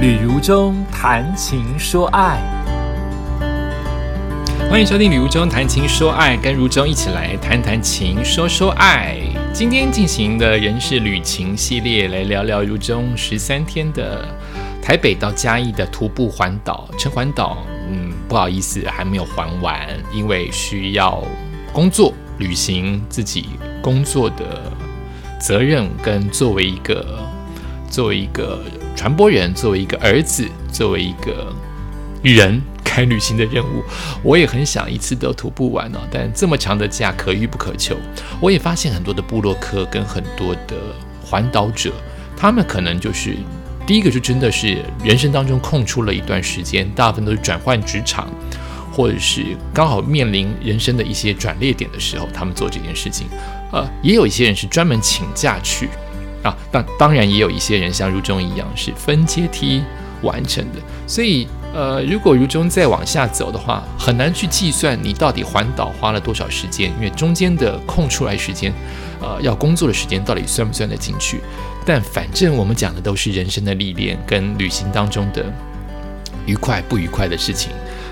旅如中谈情说爱，欢迎收听《旅如中谈情说爱》，跟如中一起来谈谈情，说说爱。今天进行的人是旅行系列，来聊聊如中十三天的台北到嘉义的徒步环岛。陈环岛，嗯，不好意思，还没有还完，因为需要工作、履行自己工作的责任，跟作为一个作为一个。传播人作为一个儿子，作为一个人该履行的任务，我也很想一次都徒步完哦。但这么长的假可遇不可求。我也发现很多的部落客跟很多的环岛者，他们可能就是第一个就真的是人生当中空出了一段时间，大部分都是转换职场，或者是刚好面临人生的一些转捩点的时候，他们做这件事情。呃，也有一些人是专门请假去。啊，当当然也有一些人像如中一样是分阶梯完成的，所以呃，如果如中再往下走的话，很难去计算你到底环岛花了多少时间，因为中间的空出来时间，呃，要工作的时间到底算不算得进去？但反正我们讲的都是人生的历练跟旅行当中的愉快不愉快的事情，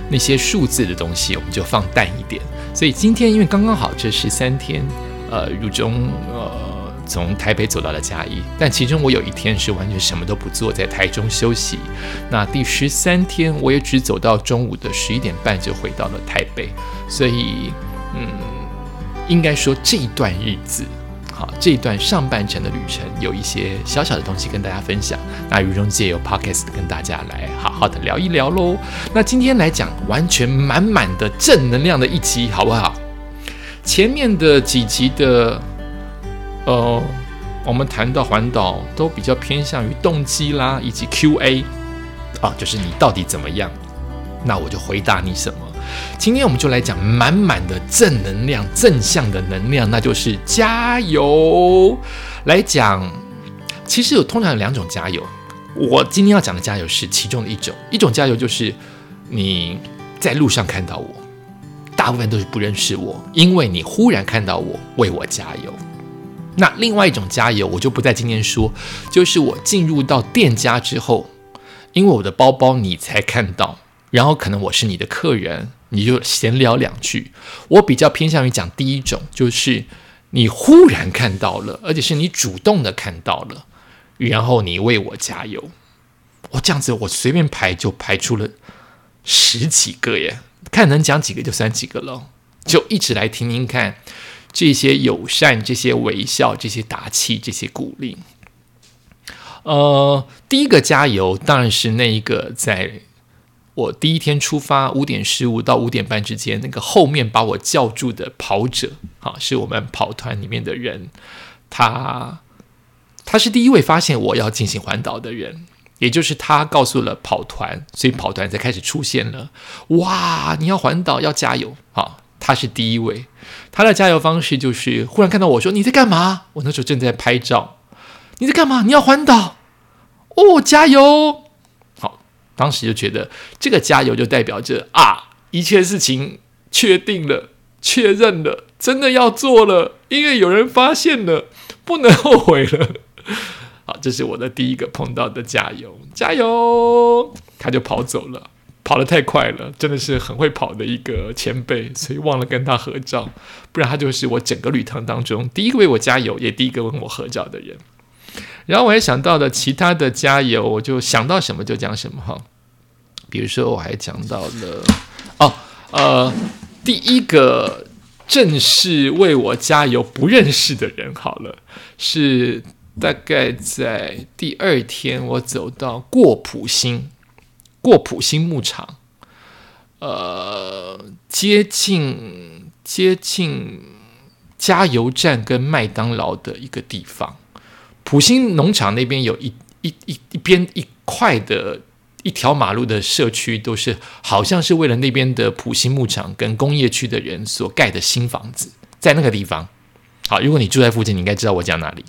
那些数字的东西我们就放淡一点。所以今天因为刚刚好这十三天，呃，如中呃。从台北走到了嘉义，但其中我有一天是完全什么都不做，在台中休息。那第十三天，我也只走到中午的十一点半就回到了台北。所以，嗯，应该说这一段日子，好，这一段上半程的旅程，有一些小小的东西跟大家分享。那雨中借由 Podcast 跟大家来好好的聊一聊喽。那今天来讲，完全满满的正能量的一集，好不好？前面的几集的。呃，我们谈到环岛都比较偏向于动机啦，以及 Q&A 啊，就是你到底怎么样？那我就回答你什么。今天我们就来讲满满的正能量、正向的能量，那就是加油。来讲，其实有通常有两种加油。我今天要讲的加油是其中的一种，一种加油就是你在路上看到我，大部分都是不认识我，因为你忽然看到我，为我加油。那另外一种加油，我就不在今天说，就是我进入到店家之后，因为我的包包你才看到，然后可能我是你的客人，你就闲聊两句。我比较偏向于讲第一种，就是你忽然看到了，而且是你主动的看到了，然后你为我加油。我这样子，我随便排就排出了十几个耶，看能讲几个就算几个了，就一直来听听看。这些友善、这些微笑、这些打气、这些鼓励，呃，第一个加油当然是那一个，在我第一天出发五点十五到五点半之间，那个后面把我叫住的跑者，啊，是我们跑团里面的人，他他是第一位发现我要进行环岛的人，也就是他告诉了跑团，所以跑团才开始出现了。哇，你要环岛要加油，好。他是第一位，他的加油方式就是忽然看到我说：“你在干嘛？”我那时候正在拍照。你在干嘛？你要环岛？哦，加油！好，当时就觉得这个加油就代表着啊，一切事情确定了、确认了，真的要做了，因为有人发现了，不能后悔了。好，这是我的第一个碰到的加油，加油！他就跑走了。跑得太快了，真的是很会跑的一个前辈，所以忘了跟他合照，不然他就是我整个旅程当中第一个为我加油，也第一个跟我合照的人。然后我还想到了其他的加油，我就想到什么就讲什么哈。比如说我还讲到了哦，呃，第一个正式为我加油不认识的人，好了，是大概在第二天我走到过普星。过普星牧场，呃，接近接近加油站跟麦当劳的一个地方。普星农场那边有一一一一边一块的一条马路的社区，都是好像是为了那边的普星牧场跟工业区的人所盖的新房子，在那个地方。好，如果你住在附近，你应该知道我讲哪里。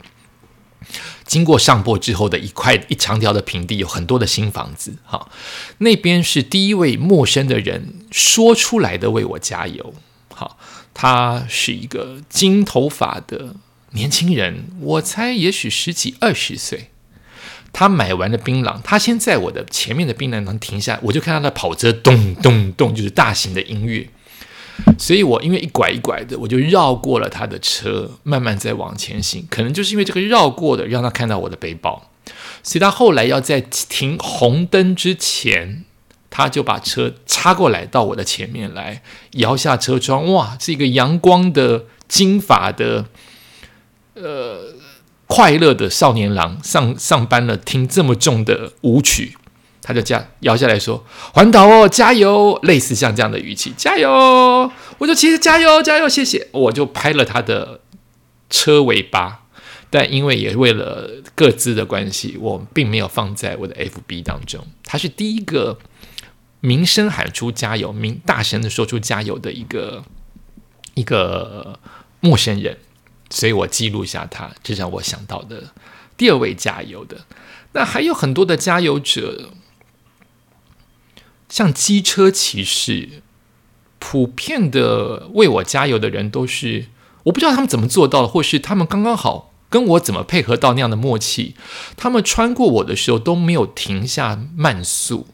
经过上坡之后的一块一长条的平地，有很多的新房子。哈，那边是第一位陌生的人说出来的为我加油。好，他是一个金头发的年轻人，我猜也许十几二十岁。他买完了槟榔，他先在我的前面的槟榔摊停下，我就看他的跑车咚咚咚，就是大型的音乐。所以我因为一拐一拐的，我就绕过了他的车，慢慢在往前行。可能就是因为这个绕过的，让他看到我的背包。所以他后来要在停红灯之前，他就把车插过来到我的前面来，摇下车窗，哇，是一个阳光的金发的，呃，快乐的少年郎上上班了，听这么重的舞曲。他就这样摇下来说：“环岛哦，加油！”类似像这样的语气，加油！我就其实加油，加油，谢谢。我就拍了他的车尾巴，但因为也为了各自的关系，我并没有放在我的 FB 当中。他是第一个名声喊出加油、鸣大声的说出加油的一个一个陌生人，所以我记录下他，这让我想到的第二位加油的。那还有很多的加油者。像机车骑士，普遍的为我加油的人都是，我不知道他们怎么做到的，或是他们刚刚好跟我怎么配合到那样的默契。他们穿过我的时候都没有停下慢速，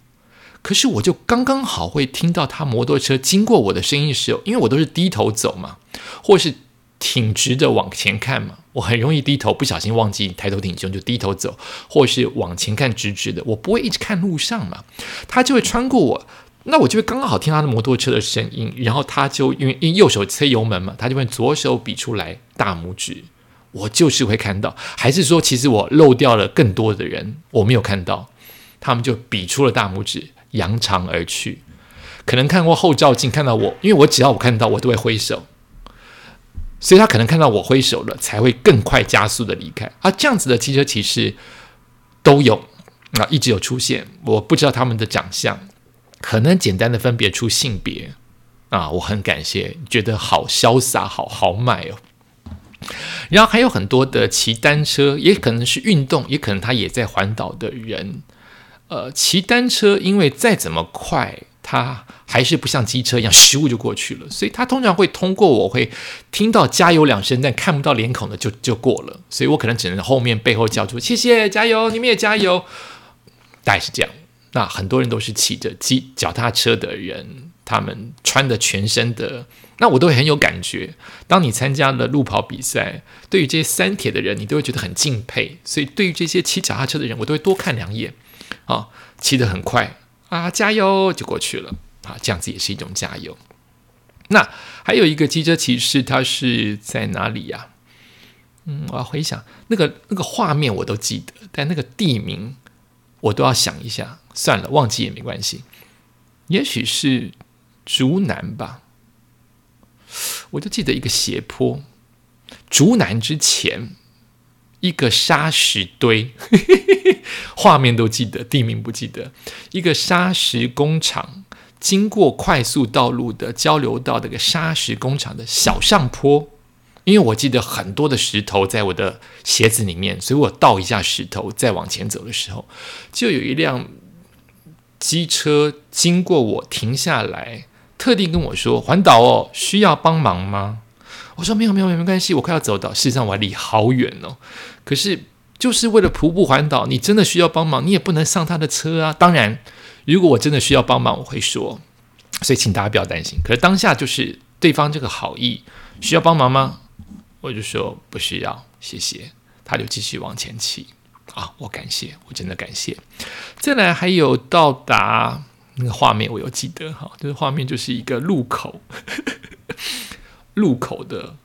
可是我就刚刚好会听到他摩托车经过我的声音的时候，因为我都是低头走嘛，或是。挺直的往前看嘛，我很容易低头，不小心忘记抬头挺胸就低头走，或是往前看直直的，我不会一直看路上嘛，他就会穿过我，那我就会刚刚好听他的摩托车的声音，然后他就因为因右手催油门嘛，他就会左手比出来大拇指，我就是会看到，还是说其实我漏掉了更多的人，我没有看到，他们就比出了大拇指，扬长而去，可能看过后照镜看到我，因为我只要我看到我都会挥手。所以他可能看到我挥手了，才会更快加速的离开。而这样子的汽车骑士都有啊，一直有出现。我不知道他们的长相，可能简单的分别出性别啊。我很感谢，觉得好潇洒，好豪迈哦。然后还有很多的骑单车，也可能是运动，也可能他也在环岛的人。呃，骑单车，因为再怎么快。他还是不像机车一样，咻就过去了，所以他通常会通过我会听到加油两声，但看不到脸孔的就就过了，所以我可能只能后面背后叫出谢谢加油，你们也加油，大概是这样。那很多人都是骑着机脚踏车的人，他们穿的全身的，那我都会很有感觉。当你参加了路跑比赛，对于这些三铁的人，你都会觉得很敬佩。所以对于这些骑脚踏车的人，我都会多看两眼啊，骑得很快。啊，加油就过去了啊，这样子也是一种加油。那还有一个机车骑士，他是在哪里呀？嗯，我要回想那个那个画面，我都记得，但那个地名我都要想一下。算了，忘记也没关系。也许是竹南吧，我就记得一个斜坡，竹南之前一个沙石堆。画面都记得，地名不记得。一个砂石工厂，经过快速道路的交流道，这个砂石工厂的小上坡。因为我记得很多的石头在我的鞋子里面，所以我倒一下石头，再往前走的时候，就有一辆机车经过我，停下来，特地跟我说：“环岛哦，需要帮忙吗？”我说：“没有，没有，没关系，我快要走到。”事实上，我还离好远哦，可是。就是为了徒步环岛，你真的需要帮忙，你也不能上他的车啊。当然，如果我真的需要帮忙，我会说，所以请大家不要担心。可是当下就是对方这个好意，需要帮忙吗？我就说不需要，谢谢。他就继续往前骑啊，我感谢，我真的感谢。再来还有到达那个画面，我有记得哈，就是画面就是一个路口，路口的，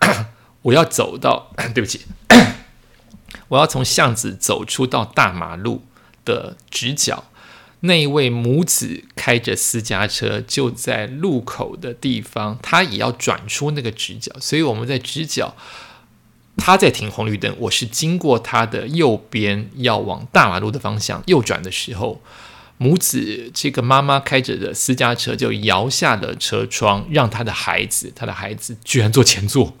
我要走到，对不起。我要从巷子走出到大马路的直角，那一位母子开着私家车就在路口的地方，他也要转出那个直角，所以我们在直角，他在停红绿灯，我是经过他的右边要往大马路的方向右转的时候，母子这个妈妈开着的私家车就摇下了车窗，让他的孩子，他的孩子居然坐前座，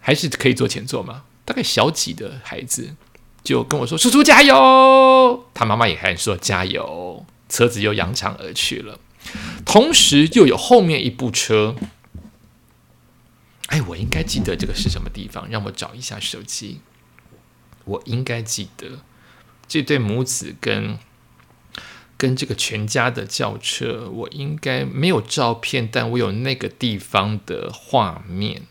还是可以坐前座吗？大概小几的孩子就跟我说：“叔叔加油！”他妈妈也还说：“加油！”车子又扬长而去了。同时又有后面一部车。哎，我应该记得这个是什么地方？让我找一下手机。我应该记得这对母子跟跟这个全家的轿车，我应该没有照片，但我有那个地方的画面，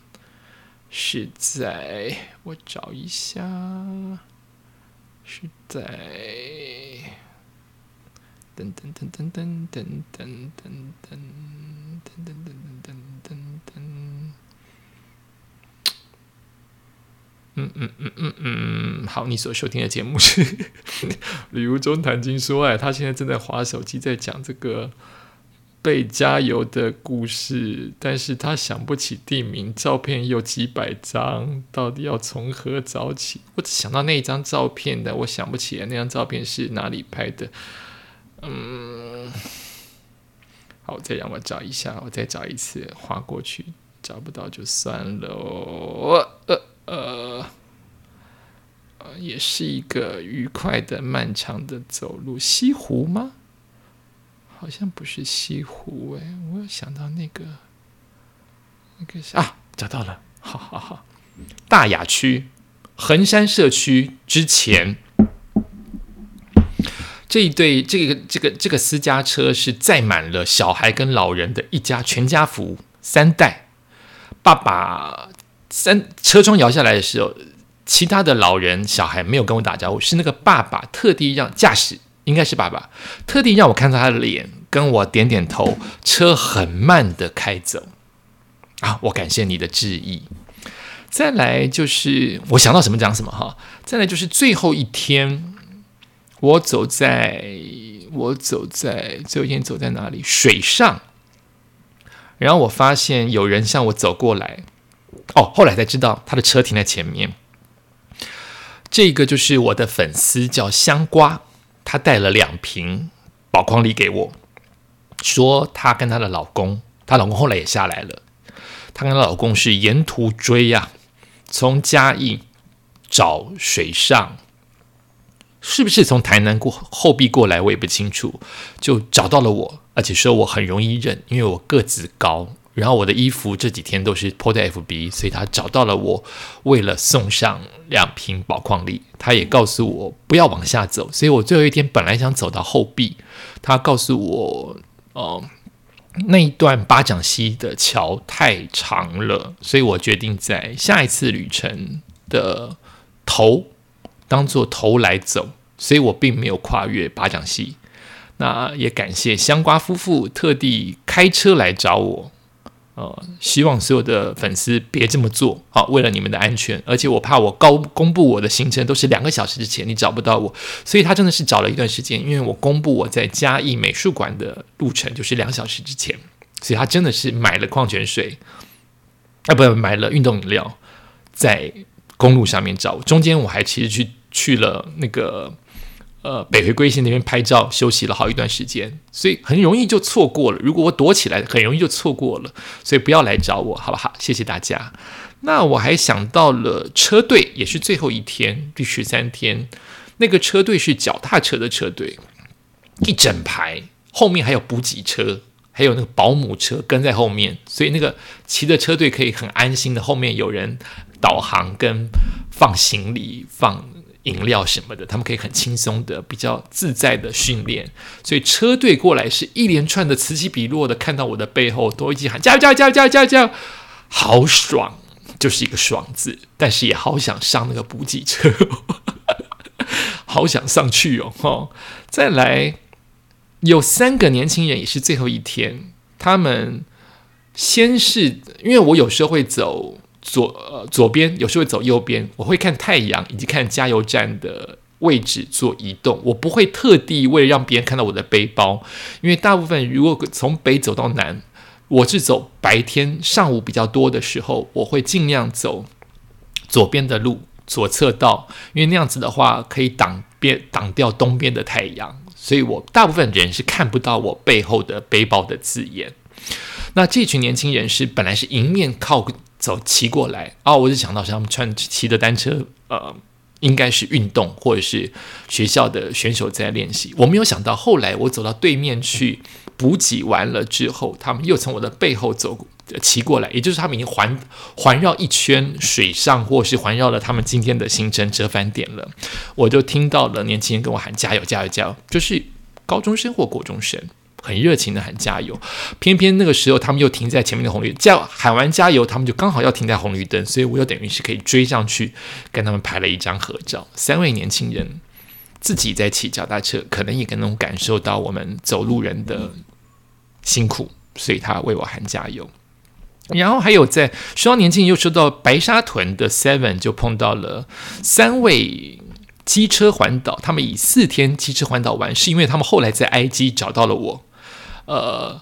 是在我找一下，是在噔噔噔噔噔噔噔噔噔噔噔噔。嗯嗯嗯嗯嗯，好，你所收听的节目是《旅游中谈情说爱》，他现在正在划手机，在讲这个被加油的故事，但是他想不起地名，照片有几百张，到底要从何找起？我只想到那一张照片的，我想不起来那张照片是哪里拍的。嗯，好，再让我找一下，我再找一次，划过去，找不到就算了。呃。呃，呃，也是一个愉快的、漫长的走路。西湖吗？好像不是西湖哎，我有想到那个，那个啊，找到了，好好好，大雅区衡山社区之前，这一对这个这个这个私家车是载满了小孩跟老人的一家全家福三代，爸爸。三车窗摇下来的时候，其他的老人小孩没有跟我打招呼，是那个爸爸特地让驾驶，应该是爸爸特地让我看到他的脸，跟我点点头，车很慢的开走。啊，我感谢你的致意。再来就是我想到什么讲什么哈。再来就是最后一天，我走在我走在最后一天走在哪里？水上。然后我发现有人向我走过来。哦，后来才知道他的车停在前面。这个就是我的粉丝，叫香瓜，她带了两瓶宝矿力给我，说她跟她的老公，她老公后来也下来了。她跟她老公是沿途追呀，从嘉义找水上，是不是从台南过后壁过来，我也不清楚，就找到了我，而且说我很容易认，因为我个子高。然后我的衣服这几天都是 po 在 FB，所以他找到了我，为了送上两瓶宝矿力，他也告诉我不要往下走。所以我最后一天本来想走到后壁，他告诉我，哦，那一段八掌溪的桥太长了，所以我决定在下一次旅程的头当做头来走，所以我并没有跨越八掌溪。那也感谢香瓜夫妇特地开车来找我。呃，希望所有的粉丝别这么做，好，为了你们的安全，而且我怕我高公布我的行程都是两个小时之前，你找不到我，所以他真的是找了一段时间，因为我公布我在嘉义美术馆的路程就是两小时之前，所以他真的是买了矿泉水，啊，不，买了运动饮料，在公路上面找，中间我还其实去去了那个。呃，北回归线那边拍照休息了好一段时间，所以很容易就错过了。如果我躲起来，很容易就错过了。所以不要来找我，好不好？谢谢大家。那我还想到了车队，也是最后一天，第十三天，那个车队是脚踏车的车队，一整排，后面还有补给车，还有那个保姆车跟在后面，所以那个骑的车队可以很安心的，后面有人导航跟放行李放。饮料什么的，他们可以很轻松的、比较自在的训练。所以车队过来是一连串的此起彼落的，看到我的背后都一起喊加油加油加油加油加油，好爽，就是一个爽字。但是也好想上那个补给车，好想上去哦！哈，再来有三个年轻人也是最后一天，他们先是因为我有时候会走。左呃左边有时候会走右边，我会看太阳以及看加油站的位置做移动。我不会特地为了让别人看到我的背包，因为大部分如果从北走到南，我是走白天上午比较多的时候，我会尽量走左边的路左侧道，因为那样子的话可以挡边挡掉东边的太阳，所以我大部分人是看不到我背后的背包的字眼。那这群年轻人是本来是迎面靠。走骑过来啊！我就想到是他们穿骑的单车，呃，应该是运动或者是学校的选手在练习。我没有想到，后来我走到对面去补给完了之后，他们又从我的背后走骑过来，也就是他们已经环环绕一圈水上，或是环绕了他们今天的行程折返点了。我就听到了年轻人跟我喊加油加油加油，就是高中生或国中生很热情的喊加油。偏偏那个时候他们又停在前面的红绿叫喊完加油，他们就刚好要停在红绿灯，所以我又等于是可以追上去跟他们拍了一张合照。三位年轻人自己在骑脚踏车，可能也能感受到我们走路人的辛苦，所以他为我喊加油。然后还有在说到年轻人，又说到白沙屯的 Seven 就碰到了三位机车环岛，他们以四天机车环岛完，是因为他们后来在 IG 找到了我，呃，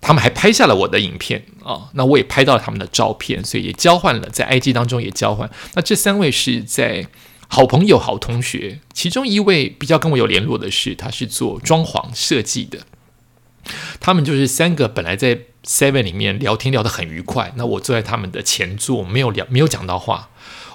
他们还拍下了我的影片啊，那我也拍到了他们的照片，所以也交换了在 IG 当中也交换。那这三位是在好朋友、好同学，其中一位比较跟我有联络的是，他是做装潢设计的，他们就是三个本来在。Seven 里面聊天聊得很愉快，那我坐在他们的前座，没有聊，没有讲到话，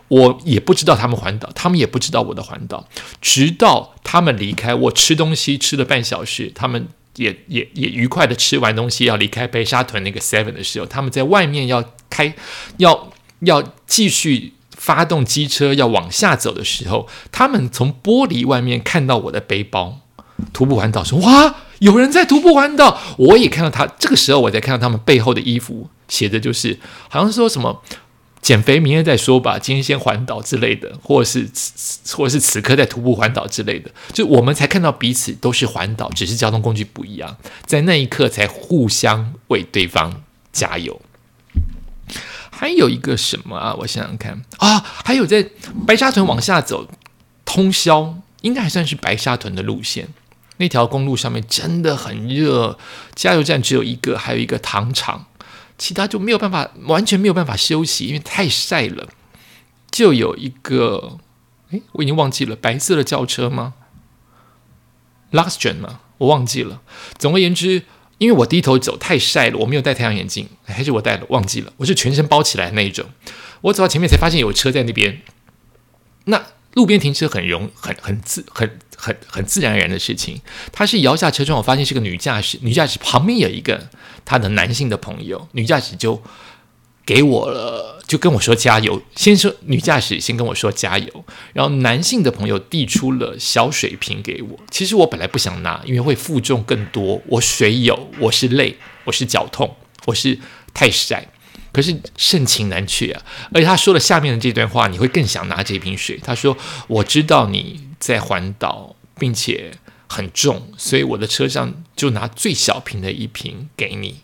我也不知道他们环岛，他们也不知道我的环岛，直到他们离开，我吃东西吃了半小时，他们也也也愉快的吃完东西要离开白沙屯那个 Seven 的时候，他们在外面要开，要要继续发动机车要往下走的时候，他们从玻璃外面看到我的背包，徒步环岛说哇。有人在徒步环岛，我也看到他。这个时候，我才看到他们背后的衣服，写的就是好像说什么“减肥明天再说吧”，今天先环岛之类的，或者是或者是此刻在徒步环岛之类的。就我们才看到彼此都是环岛，只是交通工具不一样，在那一刻才互相为对方加油。还有一个什么啊？我想想看啊，还有在白沙屯往下走，通宵应该还算是白沙屯的路线。那条公路上面真的很热，加油站只有一个，还有一个糖厂，其他就没有办法，完全没有办法休息，因为太晒了。就有一个，哎，我已经忘记了，白色的轿车吗？Luxgen 吗？我忘记了。总而言之，因为我低头走太晒了，我没有戴太阳眼镜，还是我戴了，忘记了。我是全身包起来那一种。我走到前面才发现有车在那边。那路边停车很容很很自很。很很自然而然的事情，他是摇下车窗，我发现是个女驾驶，女驾驶旁边有一个他的男性的朋友，女驾驶就给我了，就跟我说加油。先说女驾驶先跟我说加油，然后男性的朋友递出了小水瓶给我。其实我本来不想拿，因为会负重更多。我水有，我是累，我是脚痛，我是太晒。可是盛情难却啊！而且他说了下面的这段话，你会更想拿这瓶水。他说：“我知道你。”在环岛，并且很重，所以我的车上就拿最小瓶的一瓶给你。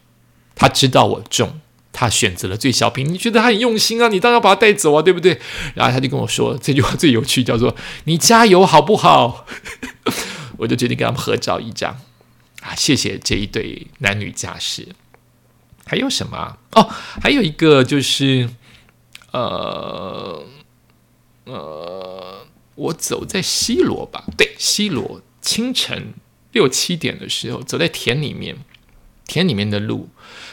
他知道我重，他选择了最小瓶。你觉得他很用心啊？你当然要把他带走啊，对不对？然后他就跟我说这句话最有趣，叫做“你加油好不好？”我就决定跟他们合照一张啊！谢谢这一对男女驾驶。还有什么？哦，还有一个就是，呃，呃。我走在西罗吧，对，西罗清晨六七点的时候，走在田里面，田里面的路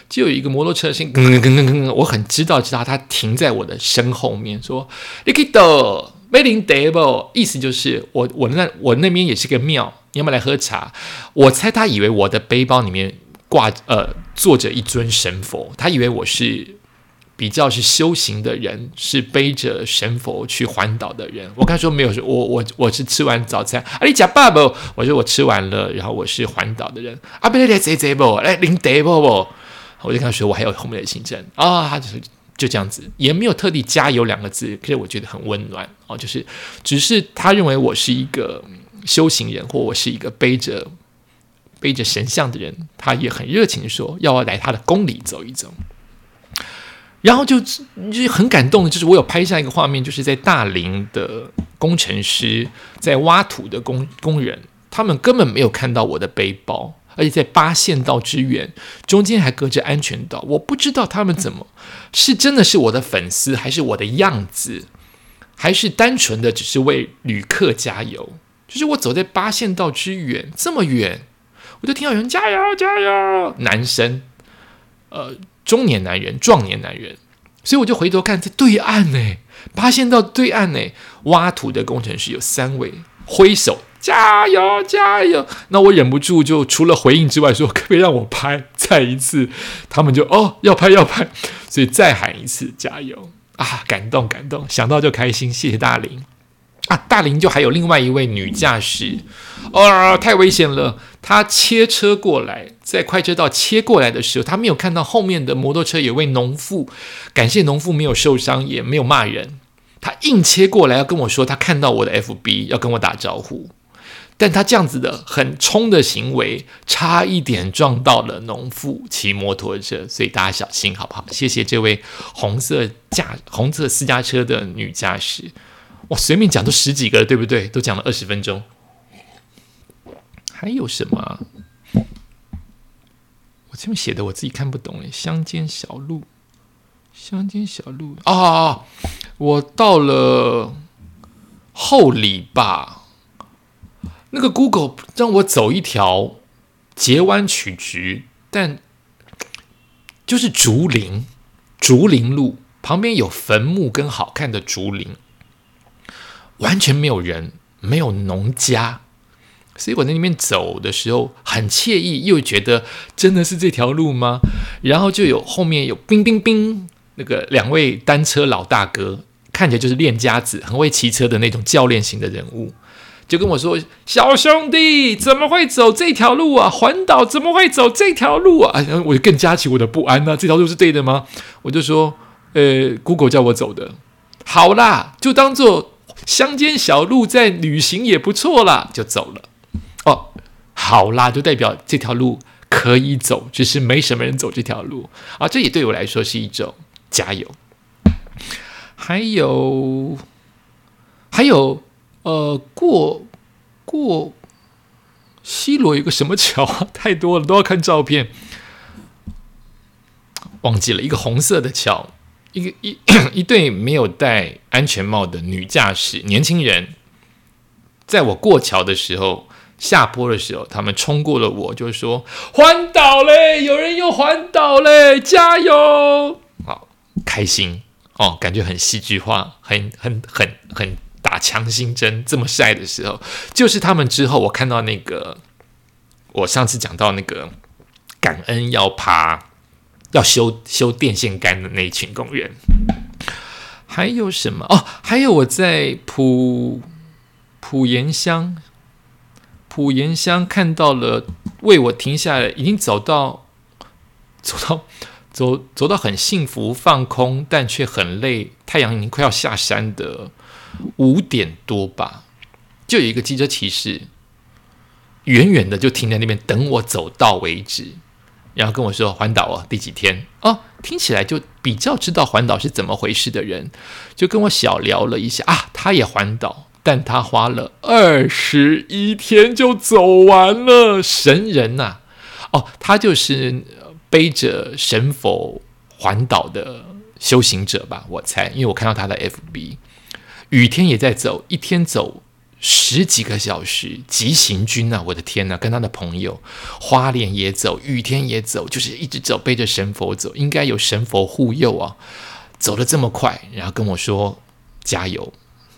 就有一个摩托车声，噔噔噔噔噔，我很知道，知道他停在我的身后面，说你可以走，made in devil，意思就是我我那我那边也是个庙，你要不要来喝茶？我猜他以为我的背包里面挂呃坐着一尊神佛，他以为我是。比较是修行的人，是背着神佛去环岛的人。我刚说没有，我我我是吃完早餐。啊，你假爸爸，我说我吃完了，然后我是环岛的人。啊，不对来这这不来领得不不，我就跟他说我还有后面的行程啊，他就是就这样子，也没有特地加油两个字，可是我觉得很温暖哦，就是只是他认为我是一个修行人，或我是一个背着背着神像的人，他也很热情说要我来他的宫里走一走。然后就就很感动的，就是我有拍下一个画面，就是在大林的工程师在挖土的工工人，他们根本没有看到我的背包，而且在八线道之远，中间还隔着安全岛，我不知道他们怎么是真的是我的粉丝，还是我的样子，还是单纯的只是为旅客加油。就是我走在八线道之远这么远，我就听到有人加油加油，男生，呃。中年男人，壮年男人，所以我就回头看，在对岸呢，发现到对岸呢，挖土的工程师有三位，挥手加油加油！那我忍不住就除了回应之外，说可不可以让我拍再一次？他们就哦要拍要拍，所以再喊一次加油啊！感动感动，想到就开心，谢谢大林啊！大林就还有另外一位女驾驶，哦太危险了！她切车过来，在快车道切过来的时候，她没有看到后面的摩托车有位农妇，感谢农妇没有受伤，也没有骂人。他硬切过来要跟我说，他看到我的 FB 要跟我打招呼，但他这样子的很冲的行为，差一点撞到了农妇骑摩托车，所以大家小心好不好？谢谢这位红色驾红色私家车的女驾驶，我随便讲都十几个，对不对？都讲了二十分钟，还有什么？我这边写的我自己看不懂诶，乡间小路。乡间小路啊，我到了后里吧。那个 Google 让我走一条截弯曲直，但就是竹林，竹林路旁边有坟墓跟好看的竹林，完全没有人，没有农家，所以我在那边走的时候很惬意，又觉得真的是这条路吗？然后就有后面有冰冰冰。那个两位单车老大哥看起来就是练家子，很会骑车的那种教练型的人物，就跟我说：“小兄弟，怎么会走这条路啊？环岛怎么会走这条路啊？”然后我就更加起我的不安呢。这条路是对的吗？我就说：“呃，Google 叫我走的。”好啦，就当做乡间小路在旅行也不错啦，就走了。哦，好啦，就代表这条路可以走，只是没什么人走这条路啊。这也对我来说是一种。加油！还有，还有，呃，过过西罗有个什么桥？太多了，都要看照片。忘记了一个红色的桥，一个一 一对没有戴安全帽的女驾驶年轻人，在我过桥的时候，下坡的时候，他们冲过了我，就说环岛嘞，有人又环岛嘞，加油！好开心哦，感觉很戏剧化，很很很很打强心针。这么晒的时候，就是他们之后，我看到那个，我上次讲到那个感恩要爬要修修电线杆的那一群工人。还有什么哦？还有我在普普盐乡，普盐乡看到了为我停下来，已经走到走到。走走到很幸福、放空，但却很累。太阳已经快要下山的五点多吧，就有一个机车骑士，远远的就停在那边等我走到为止，然后跟我说环岛哦，第几天哦？听起来就比较知道环岛是怎么回事的人，就跟我小聊了一下啊。他也环岛，但他花了二十一天就走完了，神人呐！哦，他就是。背着神佛环岛的修行者吧，我猜，因为我看到他的 FB，雨天也在走，一天走十几个小时，急行军呐！我的天呐，跟他的朋友花莲也走，雨天也走，就是一直走，背着神佛走，应该有神佛护佑啊，走的这么快，然后跟我说加油。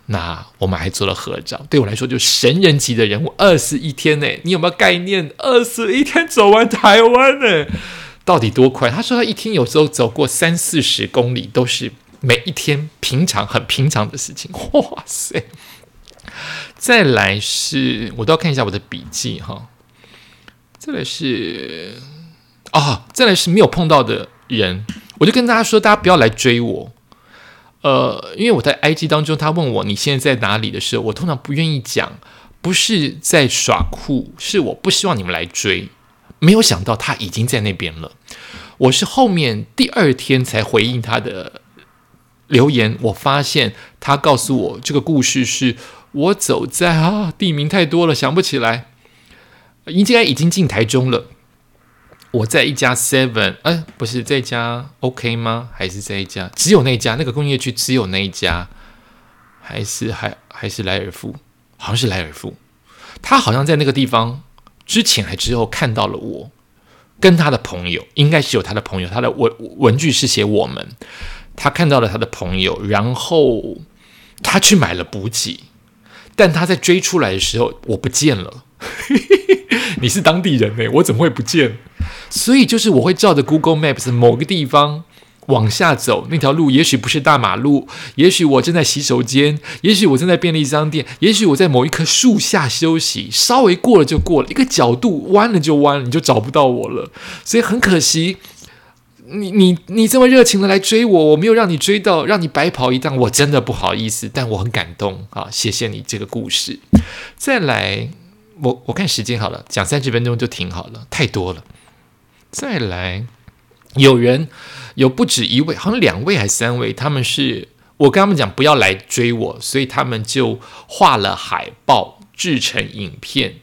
那我们还做了合照，对我来说就神人级的人物，二十一天呢，你有没有概念？二十一天走完台湾呢？到底多快？他说他一天有时候走过三四十公里，都是每一天平常很平常的事情。哇塞！再来是，我都要看一下我的笔记哈。再来是啊，再来是没有碰到的人，我就跟大家说，大家不要来追我。呃，因为我在 IG 当中，他问我你现在在哪里的时候，我通常不愿意讲，不是在耍酷，是我不希望你们来追。没有想到他已经在那边了。我是后面第二天才回应他的留言，我发现他告诉我这个故事是我走在啊地名太多了想不起来，应该已经进台中了。我在一家 Seven，哎，不是这家 OK 吗？还是这一家？只有那一家那个工业区只有那一家，还是还还是莱尔富？好像是莱尔富，他好像在那个地方。之前还之后看到了我跟他的朋友，应该是有他的朋友，他的文文具是写我们。他看到了他的朋友，然后他去买了补给，但他在追出来的时候，我不见了。你是当地人呢，我怎么会不见？所以就是我会照着 Google Maps 某个地方往下走，那条路也许不是大马路，也许我正在洗手间，也许我正在便利商店，也许我在某一棵树下休息，稍微过了就过了，一个角度弯了就弯了，你就找不到我了。所以很可惜。你你你这么热情的来追我，我没有让你追到，让你白跑一趟，我真的不好意思，但我很感动啊！谢谢你这个故事。再来，我我看时间好了，讲三十分钟就停好了，太多了。再来，有人有不止一位，好像两位还是三位，他们是我跟他们讲不要来追我，所以他们就画了海报，制成影片。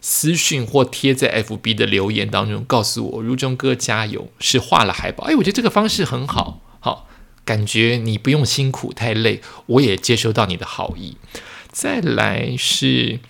私讯或贴在 FB 的留言当中，告诉我如中哥加油，是画了海报。哎，我觉得这个方式很好，好，感觉你不用辛苦太累，我也接收到你的好意。再来是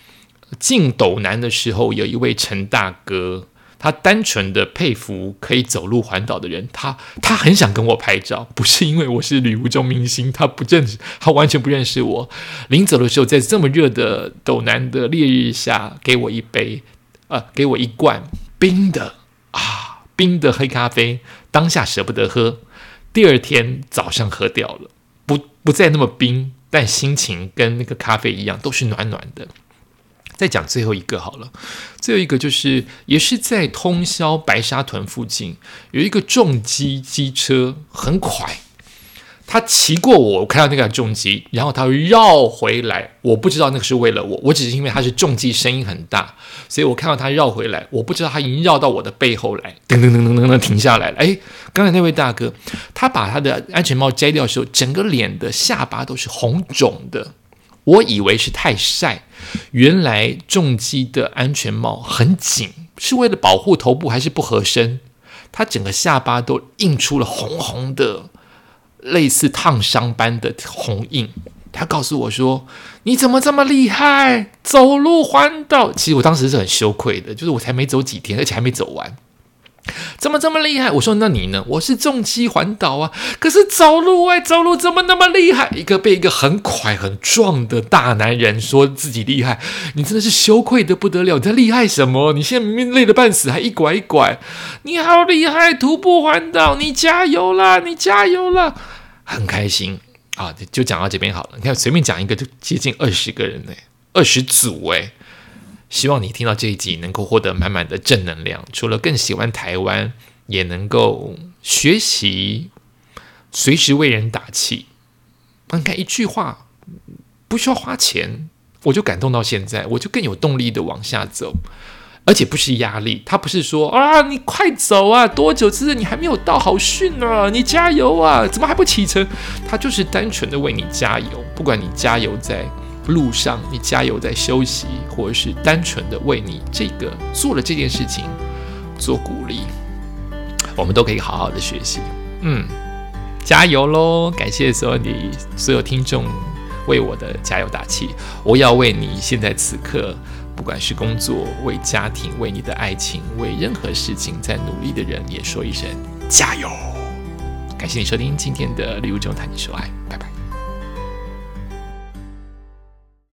进斗南的时候，有一位陈大哥。他单纯的佩服可以走路环岛的人，他他很想跟我拍照，不是因为我是旅游中明星，他不认识，他完全不认识我。临走的时候，在这么热的斗南的烈日下，给我一杯，呃，给我一罐冰的啊，冰的黑咖啡，当下舍不得喝，第二天早上喝掉了，不不再那么冰，但心情跟那个咖啡一样，都是暖暖的。再讲最后一个好了，最后一个就是也是在通宵白沙屯附近有一个重机机车很快，他骑过我，我看到那个重机，然后他绕回来，我不知道那个是为了我，我只是因为他是重机，声音很大，所以我看到他绕回来，我不知道他已经绕到我的背后来，噔噔噔噔噔噔停下来了。哎，刚才那位大哥，他把他的安全帽摘掉的时候，整个脸的下巴都是红肿的。我以为是太晒，原来重机的安全帽很紧，是为了保护头部还是不合身？他整个下巴都印出了红红的，类似烫伤般的红印。他告诉我说：“你怎么这么厉害，走路环岛？”其实我当时是很羞愧的，就是我才没走几天，而且还没走完。怎么这么厉害？我说那你呢？我是重机环岛啊，可是走路哎，走路怎么那么厉害？一个被一个很快很壮的大男人说自己厉害，你真的是羞愧的不得了。你在厉害什么？你现在明明累得半死，还一拐一拐，你好厉害！徒步环岛，你加油啦！你加油啦！很开心啊！就讲到这边好了。你看，随便讲一个就接近二十个人呢，二十组哎。希望你听到这一集能够获得满满的正能量，除了更喜欢台湾，也能够学习，随时为人打气。你看一句话，不需要花钱，我就感动到现在，我就更有动力的往下走，而且不是压力，他不是说啊你快走啊，多久之内你还没有到，好逊啊，你加油啊，怎么还不启程？他就是单纯的为你加油，不管你加油在。路上，你加油在休息，或者是单纯的为你这个做了这件事情做鼓励，我们都可以好好的学习。嗯，加油喽！感谢所有你所有听众为我的加油打气。我要为你现在此刻，不管是工作、为家庭、为你的爱情、为任何事情在努力的人，也说一声加油！感谢你收听今天的《礼物中谈你说爱》，拜拜。